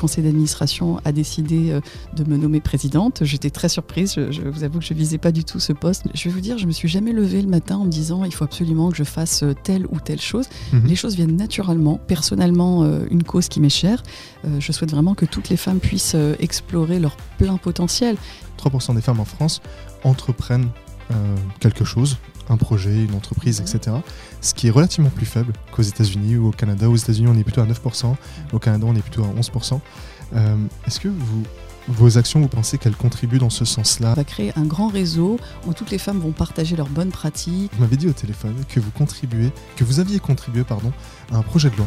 Le conseil d'administration a décidé euh, de me nommer présidente. J'étais très surprise. Je, vous avoue que je ne visais pas du tout ce poste. Je vais vous dire, je me suis jamais levée le matin en me disant il faut absolument que je fasse euh, telle ou telle chose. Mhm. Les choses viennent naturellement. Personnellement, euh, une cause qui m'est chère. je souhaite vraiment que toutes les femmes puissent explorer leur plein potentiel. 3% des femmes en France entreprennent quelque chose, un projet, une entreprise, etc. Ce qui est relativement plus faible qu'aux États-Unis ou au Canada. Aux États-Unis, on est plutôt à 9%. Au Canada, on est plutôt à 11%. Euh, est-ce que vous, vos actions, vous pensez qu'elles contribuent dans ce sens-là? On va créer un grand réseau où toutes les femmes vont partager leurs bonnes pratiques. Vous m'avez dit au téléphone que vous contribuez, que vous aviez contribué, pardon, à un projet de loi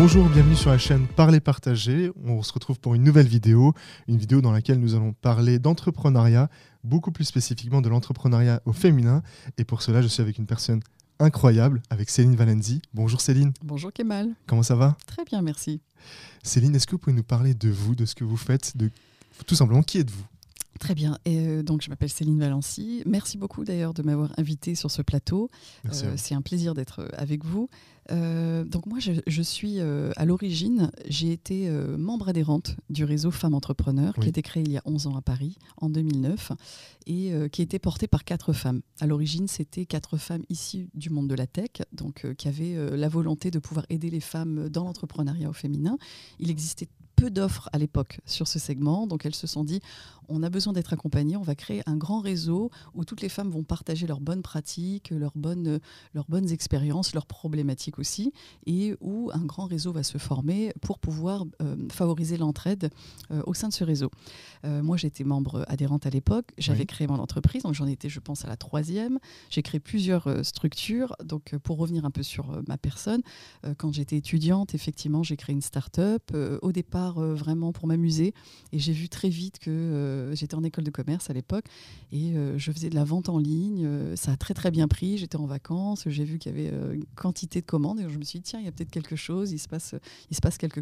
Bonjour, bienvenue sur la chaîne Parler Partager. On se retrouve pour une nouvelle vidéo, une vidéo dans laquelle nous allons parler d'entrepreneuriat, beaucoup plus spécifiquement de l'entrepreneuriat au féminin. Et pour cela, je suis avec une personne incroyable, avec Céline Valenzi. Bonjour Céline. Bonjour Kemal. Comment ça va? Très bien, merci. Céline, est-ce que vous pouvez nous parler de vous, de ce que vous faites, de tout simplement qui êtes-vous? Très bien. Et euh, donc, je m'appelle Céline Valency. Merci beaucoup d'ailleurs de m'avoir invitée sur ce plateau. Euh, c'est un plaisir d'être euh, avec vous. donc, moi, je, suis à l'origine, j'ai été membre adhérente du réseau Femmes Entrepreneurs qui a été créé il y a 11 ans à Paris, en 2009, et qui était porté par quatre femmes. À l'origine, c'était quatre femmes issues du monde de la tech, donc qui avaient la volonté de pouvoir aider les femmes dans l'entrepreneuriat au féminin. Il existait peu d'offres à l'époque sur ce segment, donc elles se sont dit on a besoin d'être accompagnées, on va créer un grand réseau où toutes les femmes vont partager leurs bonnes pratiques, leurs bonnes, leurs bonnes expériences, leurs problématiques aussi, et où un grand réseau va se former pour pouvoir euh, favoriser l'entraide euh, au sein de ce réseau. Euh, moi, j'étais membre adhérente à l'époque, j'avais créé mon entreprise, donc j'en étais, je pense, à la troisième. J'ai créé plusieurs structures. Donc, pour revenir un peu sur ma personne, quand j'étais étudiante, effectivement, j'ai créé une start-up. au départ, vraiment pour m'amuser, et j'ai vu très vite que euh, j'étais en école de commerce à l'époque et euh, je faisais de la vente en ligne. Euh, ça a très très bien pris. J'étais en vacances, j'ai vu qu'il y avait une quantité de commandes et je me suis dit tiens, il y a peut-être quelque chose, il se passe, il se passe quelque,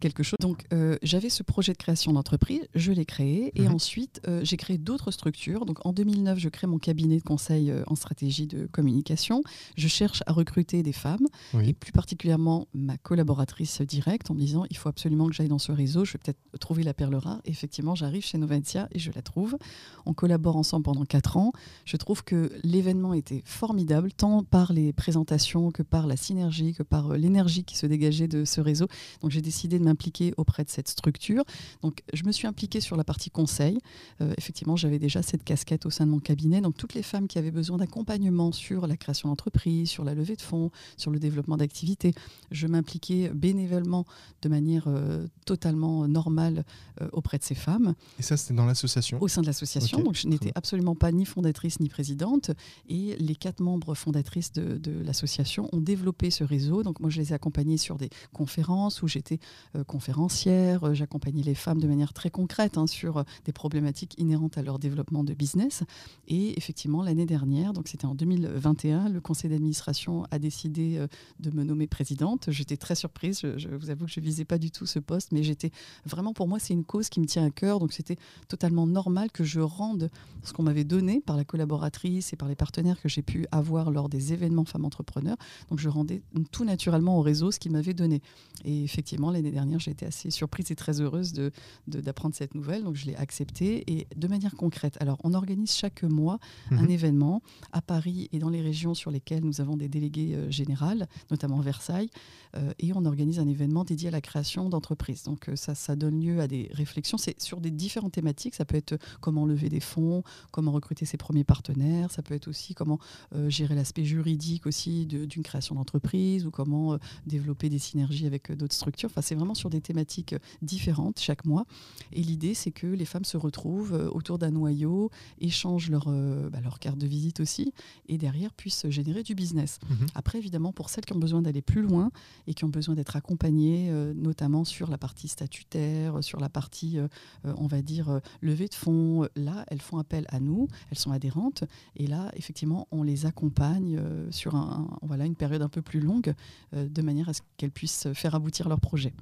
quelque chose. Donc j'avais ce projet de création d'entreprise, je l'ai créé et mhm. ensuite j'ai créé d'autres structures. Donc en 2009, je crée mon cabinet de conseil en stratégie de communication. Je cherche à recruter des femmes et plus particulièrement ma collaboratrice directe en me disant il faut absolument que j'aille dans ce réseau, je vais peut-être trouver la perle rare. effectivement, j'arrive chez Noventia et je la trouve. On collabore ensemble pendant quatre ans. Je trouve que l'événement était formidable, tant par les présentations que par la synergie, que par euh, l'énergie qui se dégageait de ce réseau. Donc j'ai décidé de m'impliquer auprès de cette structure. Donc je me suis impliquée sur la partie conseil. Euh, effectivement, j'avais déjà cette casquette au sein de mon cabinet. Donc toutes les femmes qui avaient besoin d'accompagnement sur la création d'entreprise, sur la levée de fonds, sur le développement d'activités, je m'impliquais bénévolement de manière euh, totalement normale auprès de ces femmes. Et ça, c'était dans l'association Au sein de l'association. Donc, je n'étais absolument pas ni fondatrice ni présidente. Et les quatre membres fondatrices de, l'association ont développé ce réseau. Donc, moi, je les ai accompagnés sur des conférences où j'étais euh, conférencière. Euh, j'accompagnais les femmes de manière très concrète hein, sur euh, des problématiques inhérentes à leur développement de business. Et effectivement, l'année dernière, donc c'était en 2021, le conseil d'administration a décidé de me nommer présidente. J'étais très surprise. Je, je, vous avoue que je ne visais pas du tout ce poste, mais j'étais vraiment, pour moi, c'est une cause qui me tient à cœur. Donc, c'était totalement normal que je rende ce qu'on m'avait donné par la collaboratrice et par les partenaires que j'ai pu avoir lors des événements femmes entrepreneurs. Donc je rendais tout naturellement au réseau ce qu'il m'avait donné. Et effectivement, l'année dernière, j'ai été assez surprise et très heureuse de, d'apprendre cette nouvelle. Donc je l'ai acceptée et de manière concrète. Alors on organise chaque mois un mhm. événement à Paris et dans les régions sur lesquelles nous avons des délégués euh, générales, notamment Versailles, euh, et on organise un événement dédié à la création d'entreprises. Donc euh, ça, ça donne lieu à des réflexions. C'est sur des différentes thématiques. Ça peut être comment lever des fonds, comment recruter ses premiers partenaires. Ça peut être aussi comment euh, gérer l'aspect juridique aussi d'une création d'entreprise ou comment euh, développer des synergies avec euh, d'autres structures. Enfin, c'est vraiment sur des thématiques différentes chaque mois. Et l'idée, c'est que les femmes se retrouvent autour d'un noyau, échangent leur, bah, leur carte de visite aussi, et derrière puissent générer du business. Mhm. Après, évidemment, pour celles qui ont besoin d'aller plus loin et qui ont besoin d'être accompagnées, notamment sur la partie statutaire, sur la partie, on va dire, levée de fonds, là, elles font appel à nous, elles sont adhérentes, et là, effectivement, on les accompagne euh, sur un, voilà, une période un peu plus longue, euh, de manière à ce qu'elles puissent faire aboutir leur projet.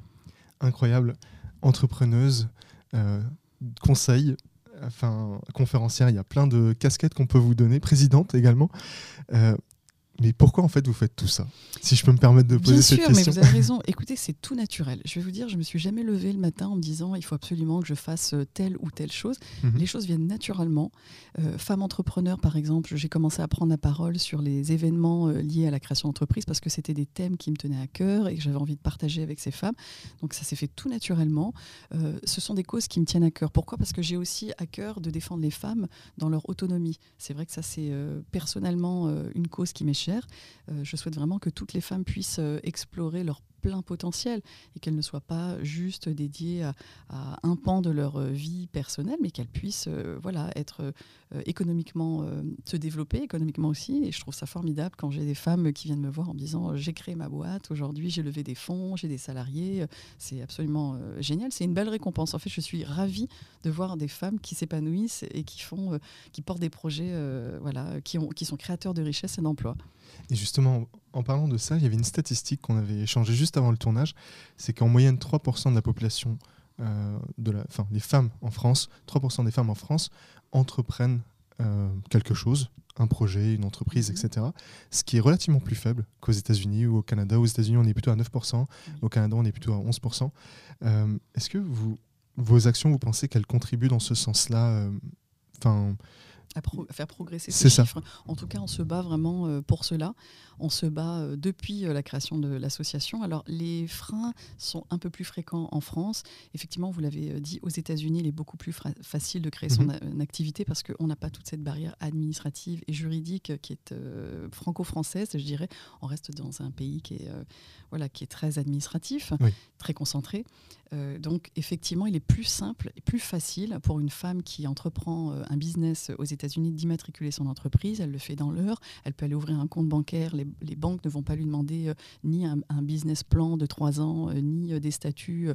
Incroyable. entrepreneuse, conseil, enfin conférencière, il y a plein de casquettes qu'on peut vous donner, présidente également. Mais pourquoi en fait vous faites tout ça? Si je peux me permettre de poser cette question. Bien sûr, mais vous avez raison. Écoutez, c'est tout naturel. Je vais vous dire, je me suis jamais levée le matin en me disant il faut absolument que je fasse euh, telle ou telle chose. Mhm. Les choses viennent naturellement. Euh, femme entrepreneur, par exemple, j'ai commencé à prendre la parole sur les événements euh, liés à la création d'entreprise parce que c'était des thèmes qui me tenaient à cœur et que j'avais envie de partager avec ces femmes. Donc ça s'est fait tout naturellement. ce sont des causes qui me tiennent à cœur. Pourquoi? Parce que j'ai aussi à cœur de défendre les femmes dans leur autonomie. C'est vrai que ça c'est personnellement une cause qui m'est chère euh, je souhaite vraiment que toutes les femmes puissent euh, explorer leur plein potentiel et qu'elles ne soient pas juste dédiées à, un pan de leur euh, vie personnelle, mais qu'elles puissent voilà, être économiquement, se développer économiquement aussi. Et je trouve ça formidable quand j'ai des femmes qui viennent me voir en me disant j'ai créé ma boîte, aujourd'hui j'ai levé des fonds, j'ai des salariés. C'est absolument génial. C'est une belle récompense. En fait, je suis ravie de voir des femmes qui s'épanouissent et qui, font, qui portent des projets voilà, qui, ont, qui sont créateurs de richesse et d'emploi. Et justement, en parlant de ça, il y avait une statistique qu'on avait échangée juste avant le tournage, c'est qu'en moyenne 3% de la population, euh, de la, enfin les femmes en France, 3% des femmes en France entreprennent euh, quelque chose, un projet, une entreprise, mhm. etc. Ce qui est relativement plus faible qu'aux États-Unis ou au Canada. Aux États-Unis, on est plutôt à 9%, au Canada, on est plutôt à 11%. Euh, est-ce que vous, vos actions, vous pensez qu'elles contribuent dans ce sens-là Enfin à, faire progresser ces chiffres. En tout cas, on se bat vraiment euh, pour cela. On se bat euh, depuis euh, la création de l'association. Alors, les freins sont un peu plus fréquents en France. Effectivement, vous l'avez dit, aux États-Unis, il est beaucoup plus facile de créer son mhm. activité parce qu'on n'a pas toute cette barrière administrative et juridique qui est franco-française, je dirais. On reste dans un pays qui est, voilà, qui est très administratif, très concentré. Euh, donc effectivement, il est plus simple et plus facile pour une femme qui entreprend euh, un business aux États-Unis d'immatriculer son entreprise. Elle le fait dans l'heure. Elle peut aller ouvrir un compte bancaire. Les, banques ne vont pas lui demander euh, ni un, business plan de trois ans, ni des statuts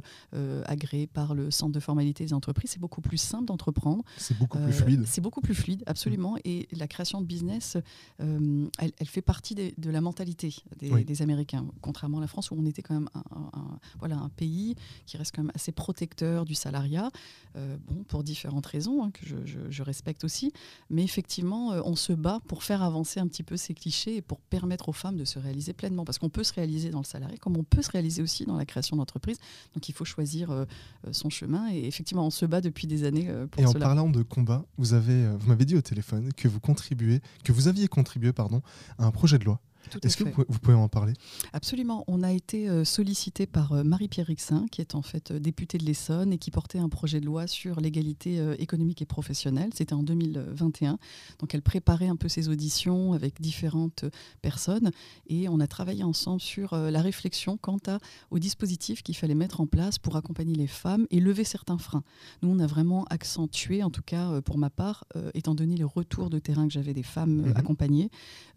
agréés par le centre de formalité des entreprises. C'est beaucoup plus simple d'entreprendre. C'est beaucoup plus fluide. C'est beaucoup plus fluide, absolument. Mm. Et la création de business, elle, fait partie de la mentalité des, Américains, contrairement à la France où on était quand même un, voilà, un pays qui reste quand même assez protecteur du salariat, euh, bon, pour différentes raisons hein, que je, respecte aussi. Mais effectivement, euh, on se bat pour faire avancer un petit peu ces clichés et pour permettre aux femmes de se réaliser pleinement. Parce qu'on peut se réaliser dans le salariat, comme on peut se réaliser aussi dans la création d'entreprise. Donc il faut choisir euh, son chemin. Et effectivement, on se bat depuis des années pour et cela. Et en parlant de combat, vous, avez, vous m'avez dit au téléphone que vous contribuez, que vous aviez contribué pardon, à un projet de loi est-ce que vous pouvez, en parler? Absolument. On a été euh, sollicité par euh, Marie-Pierre Rixin, qui est en fait euh, députée de l'Essonne et qui portait un projet de loi sur l'égalité économique et professionnelle. C'était en 2021. Donc elle préparait un peu ses auditions avec différentes personnes et on a travaillé ensemble sur la réflexion quant à, au dispositif qu'il fallait mettre en place pour accompagner les femmes et lever certains freins. Nous, on a vraiment accentué, en tout cas pour ma part, étant donné le retour de terrain que j'avais des femmes mhm. accompagnées,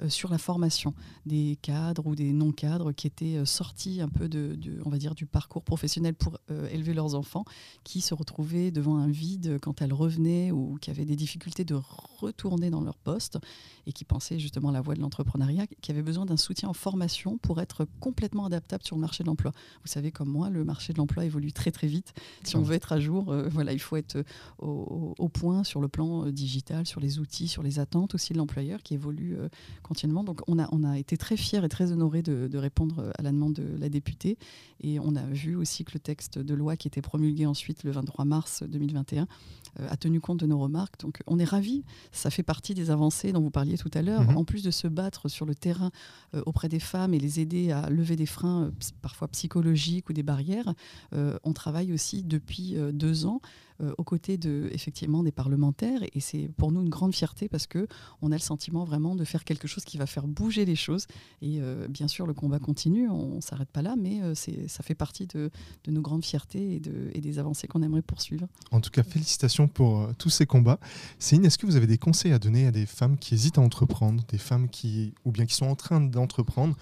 sur la formation des cadres ou des non-cadres qui étaient euh, sortis un peu de, on va dire, du parcours professionnel pour euh, élever leurs enfants, qui se retrouvaient devant un vide quand elles revenaient ou qui avaient des difficultés de retourner dans leur poste et qui pensaient justement à la voie de l'entrepreneuriat, qui avaient besoin d'un soutien en formation pour être complètement adaptable sur le marché de l'emploi. Vous savez comme moi, le marché de l'emploi évolue très très vite. Si on veut être à jour, euh, voilà, il faut être au, point sur le plan digital, sur les outils, sur les attentes aussi de l'employeur qui évolue continuellement. Donc on a, on a été très fiers et très honorés de, répondre à la demande de la députée. Et on a vu aussi que le texte de loi qui était promulgué ensuite le 23 mars 2021 euh, a tenu compte de nos remarques. Donc on est ravis. Ça fait partie des avancées dont vous parliez tout à l'heure. Mhm. En plus de se battre sur le terrain euh, auprès des femmes et les aider à lever des freins euh, parfois psychologiques ou des barrières, on travaille aussi depuis deux ans euh, aux côtés de, effectivement des parlementaires. Et c'est pour nous une grande fierté parce que on a le sentiment vraiment de faire quelque chose qui va faire bouger les choses. Et euh, bien sûr, le combat continue, on ne s'arrête pas là, mais euh, ça fait partie de, de, nos grandes fiertés et, de, et des avancées qu'on aimerait poursuivre. En tout cas, félicitations pour tous ces combats. Céline, est-ce que vous avez des conseils à donner à des femmes qui hésitent à entreprendre, des femmes qui, ou bien qui sont en train d'entreprendre,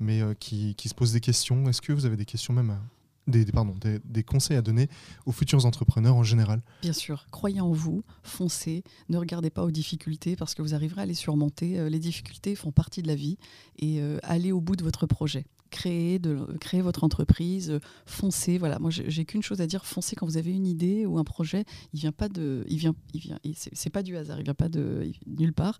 mais qui, qui se posent des questions? Est-ce que vous avez des questions même à des, pardon, des, conseils à donner aux futurs entrepreneurs en général Bien sûr, croyez en vous, foncez, ne regardez pas aux difficultés parce que vous arriverez à les surmonter. Euh, les difficultés font partie de la vie et euh, allez au bout de votre projet. Créer, de, créer votre entreprise, foncez. Voilà, moi j'ai qu'une chose à dire, foncez quand vous avez une idée ou un projet. Il vient pas de, il vient, il vient, c'est pas du hasard, il vient pas de nulle part.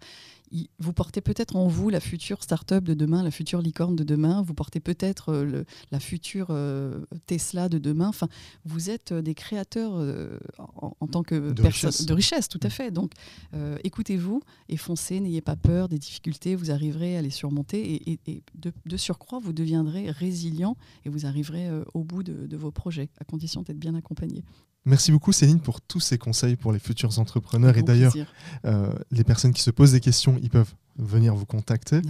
vous portez peut-être en vous la future start-up de demain, la future licorne de demain. Vous portez peut-être euh, la future euh, Tesla de demain. Enfin, vous êtes des créateurs en, tant que de richesse. de richesse, tout à fait. Donc, écoutez-vous et foncez. N'ayez pas peur des difficultés. Vous arriverez à les surmonter et, de surcroît, vous deviendrez résilient et vous arriverez euh, au bout de, vos projets, à condition d'être bien accompagné. Merci beaucoup Céline pour tous ces conseils pour les futurs entrepreneurs. et d'ailleurs, euh, les personnes qui se posent des questions, ils peuvent venir vous contacter.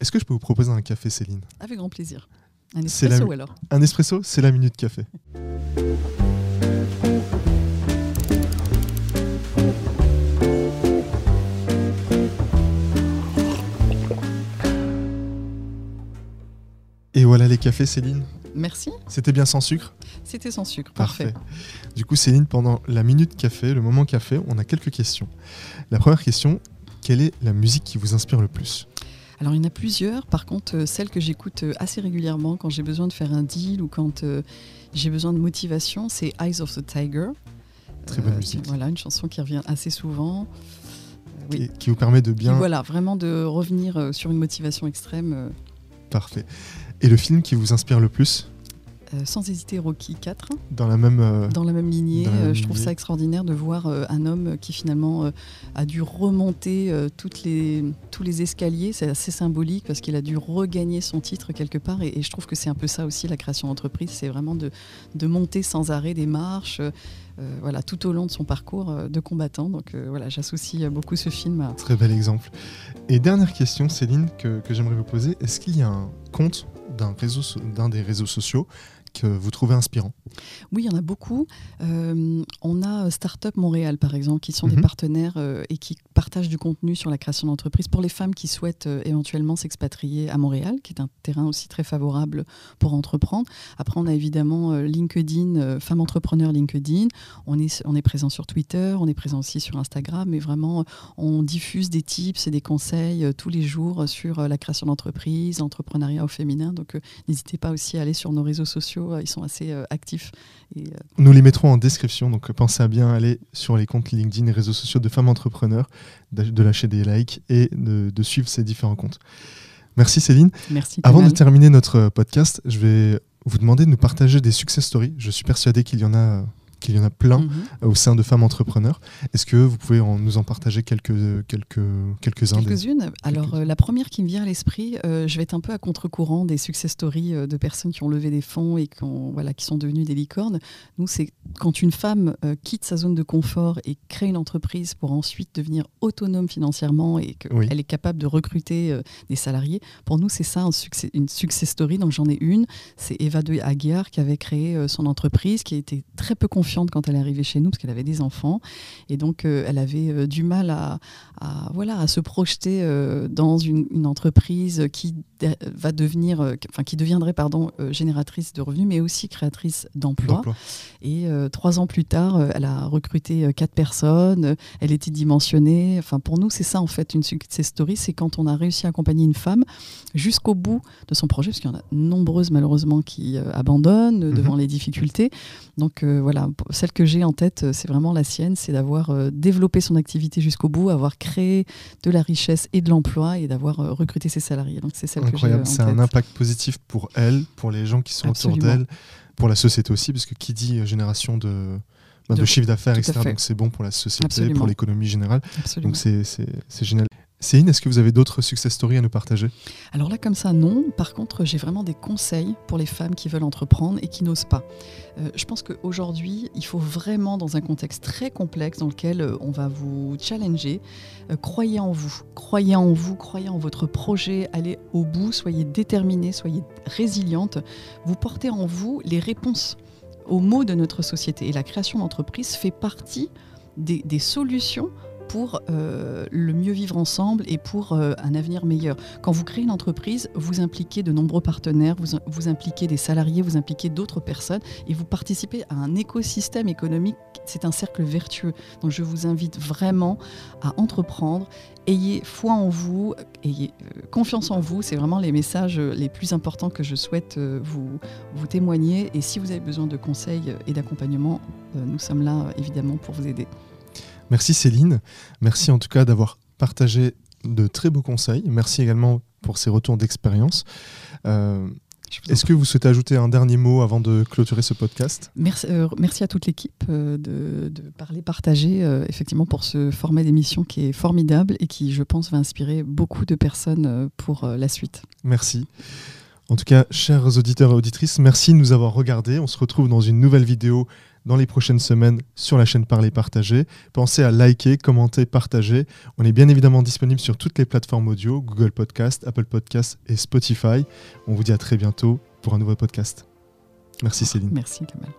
Est-ce que je peux vous proposer un café Céline? Avec grand plaisir. Un espresso alors Un espresso, c'est la minute café. voilà les cafés, Céline. Merci. C'était bien sans sucre C'était sans sucre, parfait. Du coup, Céline, pendant la minute café, le moment café, on a quelques questions. La première question, quelle est la musique qui vous inspire le plus? Alors il y en a plusieurs, par contre euh, celle que j'écoute euh, assez régulièrement quand j'ai besoin de faire un deal ou quand euh, j'ai besoin de motivation, c'est Eyes of the Tiger. Très bonne musique. Voilà, une chanson qui revient assez souvent. Oui. Qui, vous permet de bien... voilà, vraiment de revenir sur une motivation extrême. Parfait. Et le film qui vous inspire le plus euh, sans hésiter Rocky 4. Dans la même, euh, dans la même lignée. Euh, je trouve ça extraordinaire de voir un homme qui finalement a dû remonter toutes les, tous les escaliers. C'est assez symbolique parce qu'il a dû regagner son titre quelque part. Et, je trouve que c'est un peu ça aussi la création d'entreprise. C'est vraiment de, de, monter sans arrêt des marches. Voilà, tout au long de son parcours de combattant. Donc voilà, j'associe beaucoup ce film à... Très bel exemple. Et dernière question, Céline, que, que j'aimerais vous poser. Est-ce qu'il y a un compte d'un des réseaux sociaux que vous trouvez inspirant Oui, il y en a beaucoup. Euh, on a Startup Montréal, par exemple, qui sont des mhm. partenaires euh, et qui partagent du contenu sur la création d'entreprises pour les femmes qui souhaitent euh, éventuellement s'expatrier à Montréal, qui est un terrain aussi très favorable pour entreprendre. Après, on a évidemment LinkedIn, Femmes Entrepreneurs LinkedIn. On est, on est présent sur Twitter, on est présent aussi sur Instagram, mais vraiment, on diffuse des tips et des conseils tous les jours sur la création d'entreprise, l'entrepreneuriat au féminin. Donc, n'hésitez pas aussi à aller sur nos réseaux sociaux euh, ils sont assez euh, actifs. Euh, Nous les mettrons en description, donc pensez à bien aller sur les comptes LinkedIn et réseaux sociaux de femmes entrepreneurs, de lâcher des likes et de, suivre ces différents comptes. Merci Céline. Merci. Avant de terminer notre podcast, je vais vous demander de nous partager des success stories. Je suis persuadé qu'il y en a qu'il y en a plein mhm. au sein de femmes entrepreneurs. Est-ce que vous pouvez nous en partager quelques, quelques, quelques-uns Quelques-unes. Alors, euh, la première qui me vient à l'esprit, euh, je vais être un peu à contre-courant des success stories euh, de personnes qui ont levé des fonds et qui, voilà, qui sont devenues des licornes. Nous, c'est quand une femme quitte sa zone de confort et crée une entreprise pour ensuite devenir autonome financièrement et qu'elle est capable de recruter des salariés. Pour nous, c'est ça un succès, une success story. Donc, j'en ai une. C'est Eva de Aguiar qui avait créé son entreprise, qui a été très peu confiante quand elle est arrivée chez nous parce qu'elle avait des enfants. Et donc euh, elle avait euh, du mal à, voilà à se projeter euh, dans une, entreprise qui va devenir enfin qui deviendrait pardon génératrice de revenus mais aussi créatrice d'emplois. Et trois ans plus tard elle a recruté quatre personnes elle était dimensionnée. Enfin pour nous c'est ça en fait une success story c'est quand on a réussi à accompagner une femme jusqu'au bout de son projet parce qu'il y en a nombreuses malheureusement qui abandonnent mhm. devant les difficultés. Donc voilà celle que j'ai en tête, euh, c'est vraiment la sienne, c'est d'avoir euh, développé son activité jusqu'au bout, avoir créé de la richesse et de l'emploi et d'avoir euh, recruté ses salariés. Donc c'est celle Incroyable, c'est un impact positif pour elle, pour les gens qui sont autour d'elle, pour la société aussi, parce que qui dit génération de, bah, de, chiffre d'affaires, etc. Donc c'est bon pour la société, pour l'économie générale. Donc c'est génial. Céline, est-ce que vous avez d'autres success stories à nous partager? Alors là, comme ça, non. Par contre, j'ai vraiment des conseils pour les femmes qui veulent entreprendre et qui n'osent pas. Euh, je pense qu'aujourd'hui, il faut vraiment, dans un contexte très complexe dans lequel euh, on va vous challenger, euh, croyez en vous, croyez en vous, croyez en votre projet, allez au bout, soyez déterminée, soyez résiliente. Vous portez en vous les réponses aux maux de notre société. Et la création d'entreprise fait partie des, des solutions pour le mieux vivre ensemble et pour un avenir meilleur. Quand vous créez une entreprise, vous impliquez de nombreux partenaires, vous, vous impliquez des salariés, vous impliquez d'autres personnes et vous participez à un écosystème économique. C'est un cercle vertueux. Donc je vous invite vraiment à entreprendre. Ayez foi en vous, ayez confiance en vous. C'est vraiment les messages les plus importants que je souhaite vous, vous témoigner. Et si vous avez besoin de conseils et d'accompagnement, nous sommes là évidemment pour vous aider. Merci Céline. Merci en tout cas d'avoir partagé de très beaux conseils. Merci également pour ces retours d'expérience. Euh, est-ce que vous souhaitez ajouter un dernier mot avant de clôturer ce podcast? Merci, euh, merci, à toute l'équipe euh, de, parler, partager, effectivement, pour ce format d'émission qui est formidable et qui, je pense, va inspirer beaucoup de personnes pour la suite. Merci. En tout cas, chers auditeurs et auditrices, merci de nous avoir regardés. On se retrouve dans une nouvelle vidéo dans les prochaines semaines sur la chaîne Parler Partager. Pensez à liker, commenter, partager. On est bien évidemment disponible sur toutes les plateformes audio, Google Podcast, Apple Podcast et Spotify. On vous dit à très bientôt pour un nouveau podcast. Merci Céline. Merci Kamal.